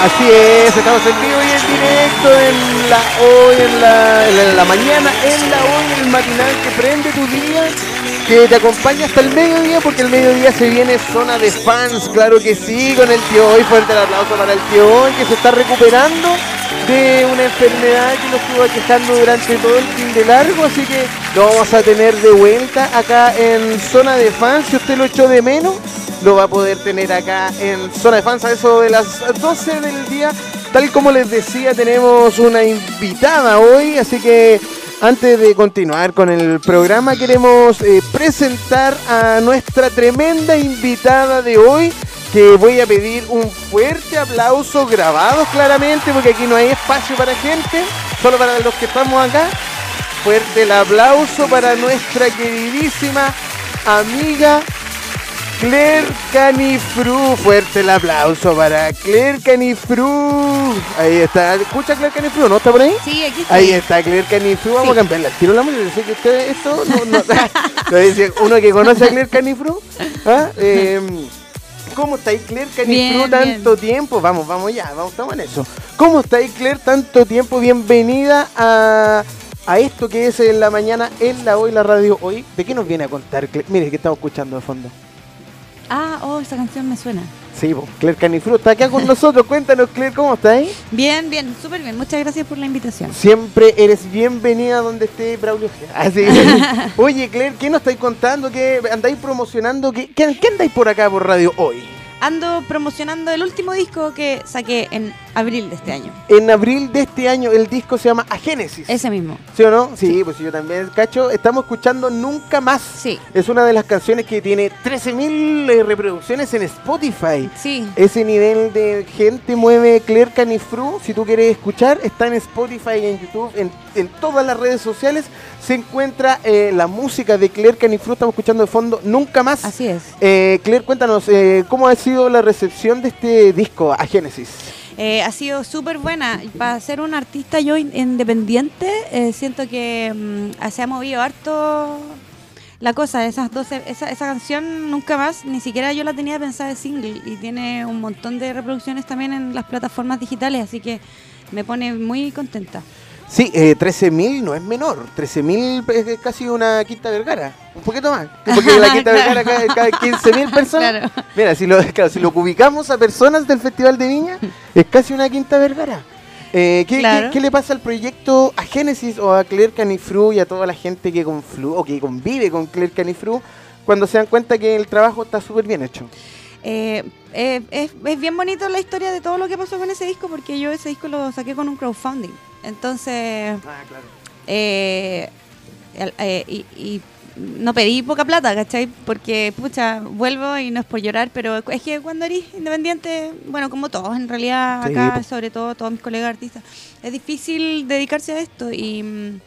Así es, estamos en vivo y en directo en la hoy, en la, en la mañana, en la hoy, el matinal que prende tu día, que te acompaña hasta el mediodía, porque el mediodía se viene zona de fans, claro que sí, con el tío hoy, fuerte el aplauso para el tío hoy, que se está recuperando de una enfermedad que lo estuvo aquejando durante todo el fin de largo, así que lo vamos a tener de vuelta acá en zona de fans, si usted lo echó de menos lo va a poder tener acá en Zona de Fans a eso de las 12 del día. Tal como les decía, tenemos una invitada hoy, así que antes de continuar con el programa queremos eh, presentar a nuestra tremenda invitada de hoy, que voy a pedir un fuerte aplauso grabado claramente, porque aquí no hay espacio para gente, solo para los que estamos acá. Fuerte el aplauso para nuestra queridísima amiga Claire Canifru, fuerte el aplauso para Claire Canifru. Ahí está, ¿escucha Claire Canifru? ¿No está por ahí? Sí, aquí está. Ahí está Claire Canifru, vamos a cambiarla. Tiro la música, sé que ustedes esto no, no, dice uno que conoce a Claire Canifru. ¿Ah? Eh, ¿Cómo estáis Claire Canifru Bien, tanto tiempo? Vamos, vamos ya, vamos, estamos en eso. ¿Cómo estáis Claire tanto tiempo? Bienvenida a, a esto que es en la mañana, en la hoy, la radio hoy. ¿De qué nos viene a contar? Mire, que estamos escuchando de fondo. Ah, oh, esa canción me suena. Sí, Claire Canifru está acá con nosotros. Cuéntanos, Claire, ¿cómo estáis? Bien, bien, súper bien. Muchas gracias por la invitación. Siempre eres bienvenida donde esté Braulio. Así Oye, Claire, ¿qué nos estáis contando? ¿Qué andáis promocionando? ¿Qué, qué, qué andáis por acá por radio hoy? Ando promocionando el último disco que saqué en abril de este año. En abril de este año el disco se llama Agénesis. Ese mismo. ¿Sí o no? Sí, pues yo también, cacho. Estamos escuchando Nunca Más. Sí. Es una de las canciones que tiene 13.000 eh, reproducciones en Spotify. Sí. Ese nivel de gente mueve Claire Canifru. Si tú quieres escuchar, está en Spotify, en YouTube, en, en todas las redes sociales. Se encuentra eh, la música de Claire Canifru. Estamos escuchando de fondo Nunca Más. Así es. Eh, Claire, cuéntanos, eh, ¿cómo ha sido la recepción de este disco, Agénesis? Eh, ha sido súper buena. Para ser un artista yo in- independiente, eh, siento que mm, se ha movido harto la cosa. Esas 12, esa, esa canción nunca más, ni siquiera yo la tenía pensada de single y tiene un montón de reproducciones también en las plataformas digitales, así que me pone muy contenta. Sí, eh, 13.000 no es menor. 13.000 es casi una Quinta Vergara. Un poquito más. Porque la Quinta Vergara cae, cae 15.000 personas. Claro. Mira, si lo, claro, si lo ubicamos a personas del Festival de Viña, es casi una Quinta Vergara. Eh, ¿qué, Claro. qué- qué le pasa al proyecto a Génesis o a Claire Canifru y a toda la gente que, conflu o que convive con Claire Canifru cuando se dan cuenta que el trabajo está súper bien hecho? Eh, eh, es, es bien bonito la historia de todo lo que pasó con ese disco porque yo ese disco lo saqué con un crowdfunding. Entonces, Ah, claro. eh, eh, y, y no pedí poca plata, ¿cachai? Porque, pucha, vuelvo y no es por llorar, pero es que cuando eres independiente, bueno, como todos en realidad, acá, sobre todo todos mis colegas artistas, es difícil dedicarse a esto y...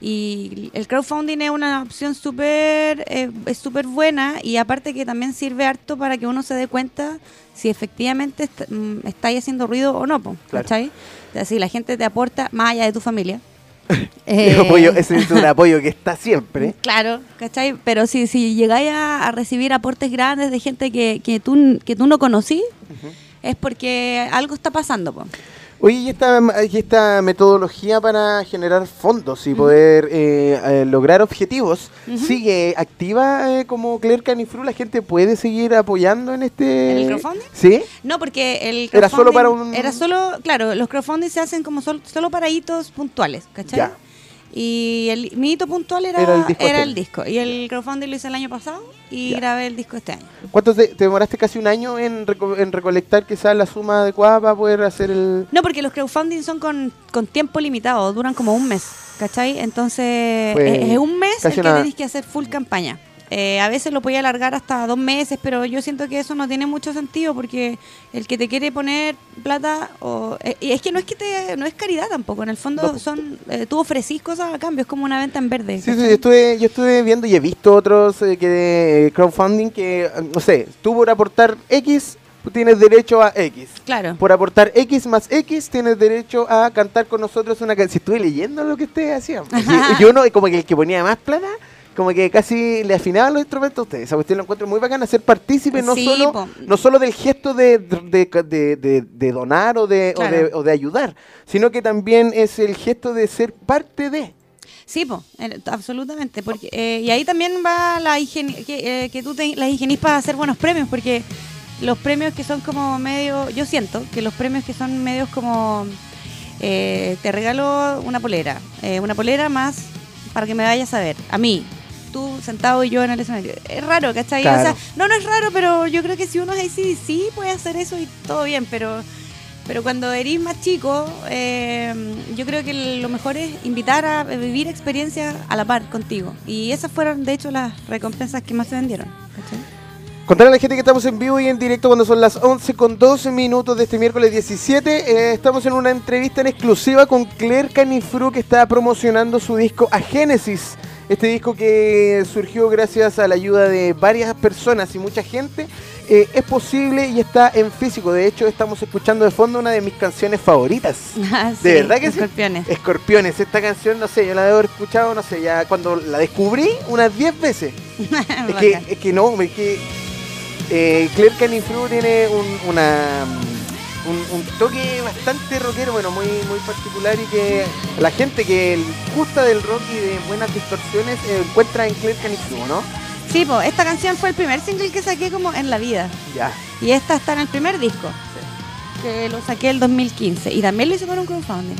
y el crowdfunding es una opción súper eh, súper buena y aparte que también sirve harto para que uno se dé cuenta si efectivamente est- mm, estáis haciendo ruido o no, Claro. ¿cachai? O sea, si la gente te aporta más allá de tu familia. Eh, apoyo- ese es un apoyo que está siempre. Claro, ¿cachai? Pero si, si llegáis a, a recibir aportes grandes de gente que, que, tú, que tú no conocí, es porque algo está pasando, po. Oye, ¿y esta, y esta metodología para generar fondos y poder eh, eh, lograr objetivos sigue activa eh, como Claire Canifru? ¿La gente puede seguir apoyando en este...? ¿En el crowdfunding? ¿Sí? No, porque el Era solo crowdfunding para un- Era solo, claro, los crowdfunding se hacen como sol- solo para hitos puntuales, ¿cachai? Ya. Y el, mi hito puntual era, Era el disco el, disco. Y el crowdfunding lo hice el año pasado y Ya. grabé el disco este año. ¿Cuánto te, te demoraste casi un año en, reco- en recolectar quizás la suma adecuada para poder hacer el...? No, porque los crowdfunding son con, con tiempo limitado, duran como un mes, ¿cachai? Entonces, Fue es, es un mes el que tenéis que hacer full campaña. Eh, a veces lo podía alargar hasta dos meses, pero yo siento que eso no tiene mucho sentido porque el que te quiere poner plata, o, eh, y es que no es que te, no es caridad tampoco, en el fondo No, po. son, eh, tú ofrecís cosas a cambio, es como una venta en verde. Sí, sí, yo estuve, yo estuve viendo y he visto otros eh, que de crowdfunding que, eh, no sé, tú por aportar X tienes derecho a X. Claro. Por aportar X más X tienes derecho a cantar con nosotros una canción. Si estuve leyendo lo que ustedes hacían. pues, Y, y uno, como que el que ponía más plata, como que casi le afinaban los instrumentos a ustedes. Esa cuestión lo encuentro muy bacana, ser partícipe no, Sí, solo, po. no solo del gesto de, de, de- de- de donar o de, o Claro. de, o de ayudar, sino que también es el gesto de ser parte de. Sí, po, absolutamente. Porque, eh, y ahí también va la higiene, que, eh, que tú te, las higienís para hacer buenos premios, porque los premios que son como medio, yo siento que los premios que son medios como, eh, te regalo una polera, eh, una polera más para que me vayas a ver, a mí, tú sentado y yo en el escenario. Es raro, ¿cachai? Claro. O sea, no, no es raro, pero yo creo que si uno es así, sí puede hacer eso y todo bien, pero... Pero cuando eres más chico, eh, yo creo que lo mejor es invitar a vivir experiencias a la par contigo. Y esas fueron, de hecho, las recompensas que más se vendieron. ¿cachai? Contar a la gente que estamos en vivo y en directo cuando son las 11 con 12 minutos de este miércoles 17. eh, estamos en una entrevista en exclusiva con Claire Canifru que está promocionando su disco A Génesis. Este disco que surgió gracias a la ayuda de varias personas y mucha gente. eh, es posible y está en físico. De hecho, estamos escuchando de fondo una de mis canciones favoritas. Ah, ¿De verdad que sí? escorpiones. Escorpiones. Esta canción, no sé, yo la debo haber escuchado, no sé, ya cuando la descubrí unas 10 veces. Es que, es que no, es que eh, Claire Canifru tiene un, una, un, un toque bastante rockero, bueno, muy, muy particular y que la gente que gusta del rock y de buenas distorsiones eh, encuentra en Claire Canifru, ¿no? Sí, po, esta canción fue el primer single que saqué como en la vida. Ya. Y esta está en el primer disco. Que lo saqué el 2015. Y también lo hice por un crowdfunding.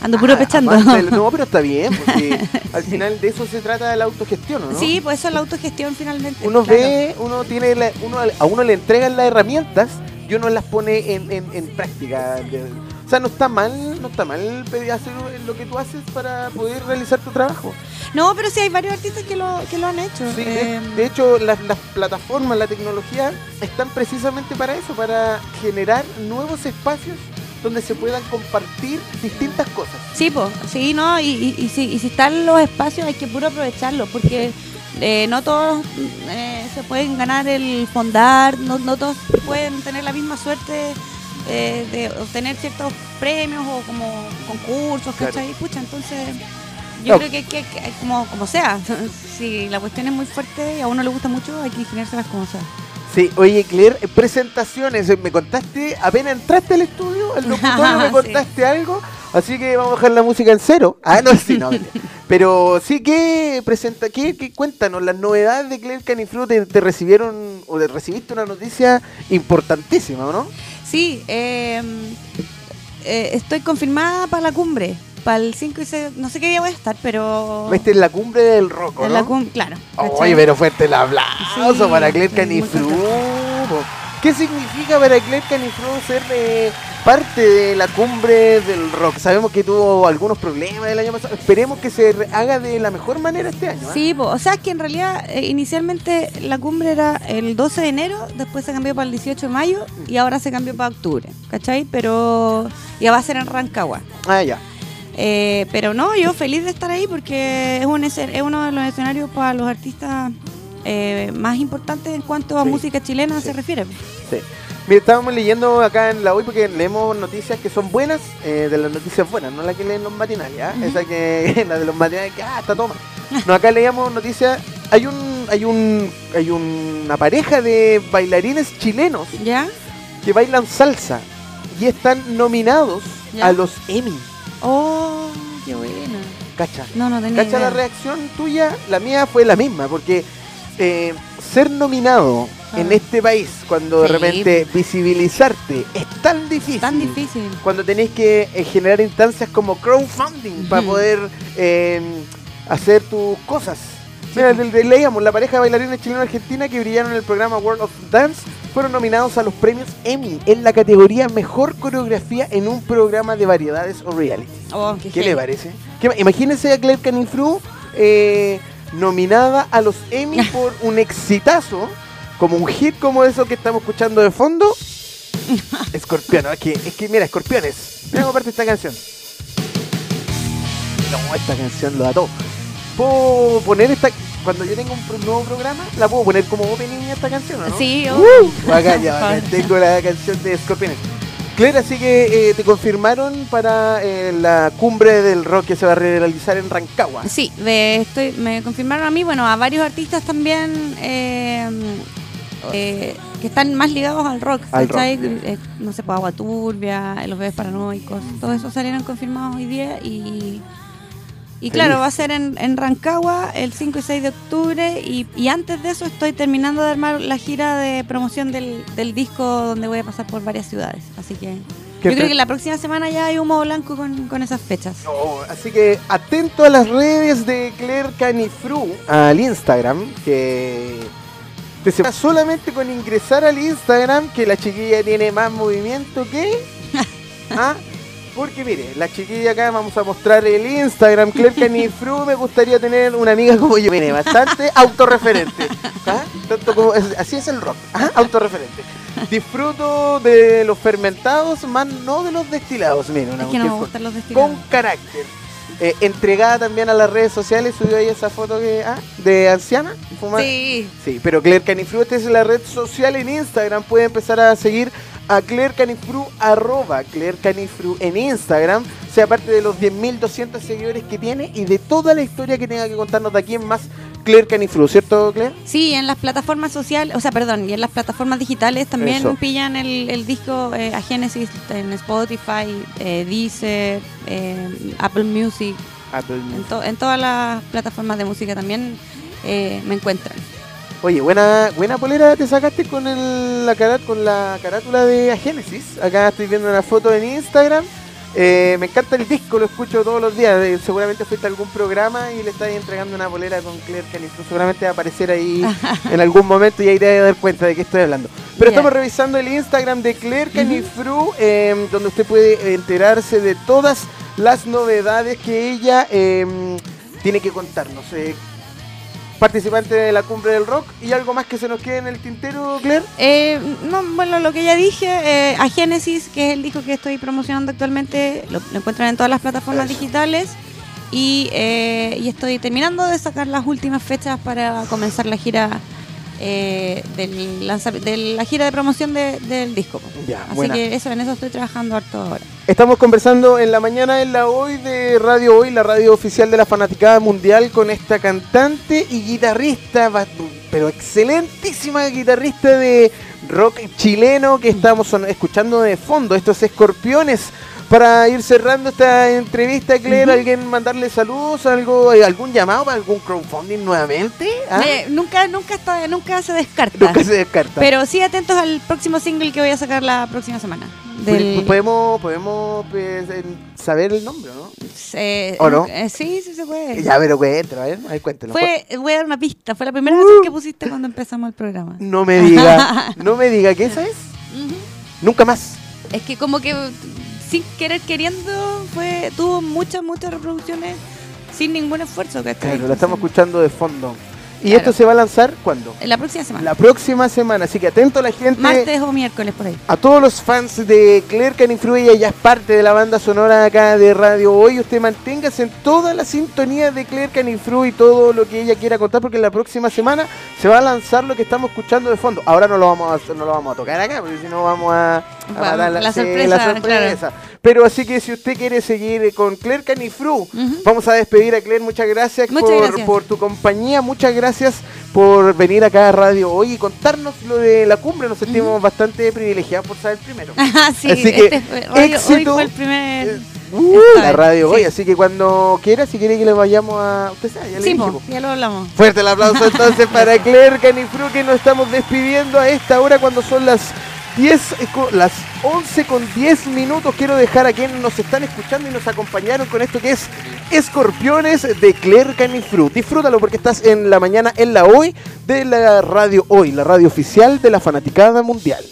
Ando puro Ah, pechando. aparte no, pero está bien, porque al final de eso se trata la autogestión, ¿no? Sí, pues eso es la autogestión finalmente. uno claro. ve, uno tiene, la- uno, a uno le entregan las herramientas y uno las pone en, en- en práctica. O sea, no está mal, no está mal pedir hacer lo que tú haces para poder realizar tu trabajo. No, pero sí hay varios artistas que lo, que lo han hecho. Sí, de, Eh, de hecho, las, las plataformas, la tecnología están precisamente para eso, para generar nuevos espacios donde se puedan compartir distintas cosas. Sí, pues, sí, no, y, y, y si, y si están los espacios hay que puro aprovecharlos, porque eh, no todos eh, se pueden ganar el fondar, no, no todos pueden tener la misma suerte eh, de obtener ciertos premios o como concursos, Claro. ¿cachai? Pucha, entonces yo No. creo que, que- que como, como sea, si la cuestión es muy fuerte y a uno le gusta mucho, hay que ingeniárselas como sea. Sí, oye Claire, presentaciones, me contaste, apenas entraste al estudio, al locutorio me Sí. contaste algo, así que vamos a dejar la música en cero. Ah, no, sí, no. Pero sí que presenta, que, cuéntanos, las novedades de Claire Canifru te, te recibieron o te recibiste una noticia importantísima, ¿no? Sí, eh, eh, estoy confirmada para la cumbre, para el 5 y 6, no sé qué día voy a estar, pero... Viste en la cumbre del rock, en ¿no? la cum- claro. Oye, ¿cachai? pero fuerte el aplauso Sí, para Claire po. ¿Qué significa para Claire Canifru ser eh, parte de la cumbre del rock? Sabemos que tuvo algunos problemas el año pasado. Esperemos que se haga de la mejor manera este año. ¿eh? Sí, po, o sea, que en realidad eh, inicialmente la cumbre era el 12 de enero, después se cambió para el 18 de mayo y ahora se cambió para octubre, ¿cachai? Pero ya va a ser en Rancagua. Ah, ya. Eh, pero no, yo feliz de estar ahí porque es, un, es uno de los escenarios para los artistas eh, más importantes en cuanto a Sí, música chilena sí. se refiere. Sí. Mira, estábamos leyendo acá en la hoy porque leemos noticias que son buenas, eh, de las noticias buenas, no la que leen los matinales. Ujú. esa que la de los matinales que ah, está toma. No, acá leíamos noticias, hay un hay un hay una pareja de bailarines chilenos ¿Ya? que bailan salsa y están nominados ¿Ya? a los Emmy. Oh, qué buena. Cacha. No, no tenía Cacha idea. la reacción tuya, la mía fue la misma, porque eh, ser nominado Ah. en este país, cuando de Sí. repente visibilizarte es tan difícil. Tan difícil. Cuando tenéis que eh, generar instancias como crowdfunding para poder eh, hacer tus cosas. Mira, le- le- leíamos, la pareja de bailarines chileno-argentina que brillaron en el programa World of Dance fueron nominados a los premios Emmy en la categoría Mejor Coreografía en un programa de variedades o reality. Oh, qué ¿Qué le parece? ¿Qué- imagínense a Claire Canifru eh, nominada a los Emmy por un exitazo, como un hit como eso que estamos escuchando de fondo. Escorpión, es que, es que mira, escorpiones. Mira cómo parte esta canción. No, esta canción lo da todo. Puedo poner esta. Cuando yo tenga un nuevo programa, la puedo poner como opening a esta canción, ¿o ¿no? Sí, oh. Uh, bacán, ya, Por bacán. favor. Tengo la canción de Escorpiones. Claire, así que eh, te confirmaron para eh, la cumbre del rock que se va a realizar en Rancagua. Sí, de- estoy, me confirmaron a mí, bueno, a varios artistas también eh, que están más ligados al rock. Al ¿cachai? rock, no sé, pues Agua Turbia, Los Bebés Paranoicos, todo eso salieron confirmados hoy día y... Y Feliz. claro, va a ser en, en Rancagua el 5 y 6 de octubre y, y antes de eso estoy terminando de armar la gira de promoción del, del disco donde voy a pasar por varias ciudades. Así que yo creo que la próxima semana ya hay humo blanco con, con esas fechas. Así que atento a las redes de Claire Canifru, al Instagram, que te se solamente con ingresar al Instagram que la chiquilla tiene más movimiento que... ¿Ah? Porque mire, la chiquilla acá vamos a mostrar el Instagram, Claire Canifru, me gustaría tener una amiga como yo, viene bastante autorreferente. ¿ah? Tanto como, así es el rock, ¿ah? autorreferente. Disfruto de los fermentados, más no de los destilados. Mira, una Es que no me gustan los destilados. con carácter. Eh, entregada también a las redes sociales, subió ahí esa foto que, ah, de anciana. fuma- Sí, Sí, pero Claire Canifru, esta es la red social en Instagram. Puede empezar a seguir a Claire Canifru, arroba Claire Canifru en Instagram. Sea parte de los 10.200 seguidores que tiene y de toda la historia que tenga que contarnos de aquí en más Claire Canifru, ¿cierto, Claire? Sí, en las plataformas sociales, o sea, perdón, y en las plataformas digitales también Eso. pillan el, el disco eh, a Genesis en Spotify, eh, Deezer, eh, Apple Music, Apple en, Music. to- en todas las plataformas de música también eh, me encuentran. Oye, buena, buena polera te sacaste con el, la, cara- con la carátula de Agénesis. Acá estoy viendo una foto en Instagram. Eh, me encanta el disco, lo escucho todos los días. Eh, seguramente fuiste a algún programa y le estás entregando una polera con Claire Canifru. Seguramente va a aparecer ahí en algún momento y ahí te vas a dar cuenta de qué estoy hablando. Pero estamos revisando el Instagram de Claire Canifru, eh, donde usted puede enterarse de todas las novedades que ella eh, tiene que contarnos. Participante de la cumbre del rock y algo más que se nos quede en el tintero, Claire. Eh, no, bueno, lo que ya dije, eh, a Genesis, que es el disco que estoy promocionando actualmente, lo, lo encuentran en todas las plataformas Eso. digitales. Y, eh, y estoy terminando de sacar las últimas fechas para comenzar la gira eh, del de la gira de promoción de- del disco. Ya, Así buena. que eso, en eso estoy trabajando harto ahora. Estamos conversando en la mañana en la hoy de Radio Hoy, la radio oficial de la Fanaticada Mundial, con esta cantante y guitarrista, pero excelentísima guitarrista de rock chileno que estamos escuchando de fondo, estos escorpiones. Para ir cerrando esta entrevista, Claire. ¿alguien mandarle saludos? algo ¿Algún llamado para algún crowdfunding nuevamente? ¿Ah? Eh, nunca, nunca, está, nunca se descarta. Nunca se descarta. Pero sí atentos al próximo single que voy a sacar la próxima semana. Del, Podemos, podemos pues, saber el nombre, ¿no? eh, ¿O no? eh, sí, sí se puede. Ya, pero cuéntalo, a ver, ahí cuéntelo. Fue, voy a dar una pista, fue la primera Uh. canción que pusiste cuando empezamos el programa. No me diga, no me diga que esa es. Ujú. Nunca más. Es que como que sin querer queriendo fue tuvo muchas, muchas reproducciones sin ningún esfuerzo, ¿cachai? Claro, la estamos escuchando de fondo. ¿Y Claro. esto se va a lanzar cuándo? La próxima semana. La próxima semana, así que atento a la gente. Martes o miércoles por ahí. A todos los fans de Claire Canifru, ella ya es parte de la banda sonora acá de Radio Hoy. Usted manténgase en toda la sintonía de Claire Canifru y todo lo que ella quiera contar, porque la próxima semana se va a lanzar lo que estamos escuchando de fondo. Ahora no lo vamos a, no lo vamos a tocar acá, porque si no vamos a, a Vamos, matar la sí, sorpresa. Pero así que si usted quiere seguir con Claire Canifru, vamos a despedir a Claire. Muchas gracias, Muchas por, gracias. por tu compañía. Muchas gracias por venir acá a Radio Hoy y contarnos lo de la cumbre. Nos sentimos bastante privilegiados por saber primero. Ah, sí, Así que, este fue, Radio Hoy éxito. fue el primer. Uh, la radio sí. hoy, así que cuando quiera, si quiere que le vayamos a. Usted sabe, ya le Sí, po. ya lo hablamos. Fuerte el aplauso entonces para Claire Canifru que nos estamos despidiendo a esta hora cuando son las 10, eh, las 11 con 10 minutos. Quiero dejar a quienes nos están escuchando y nos acompañaron con esto que es Escorpiones de Claire Canifru. Disfrútalo porque estás en la mañana en la hoy de la radio hoy, la radio oficial de la fanaticada mundial.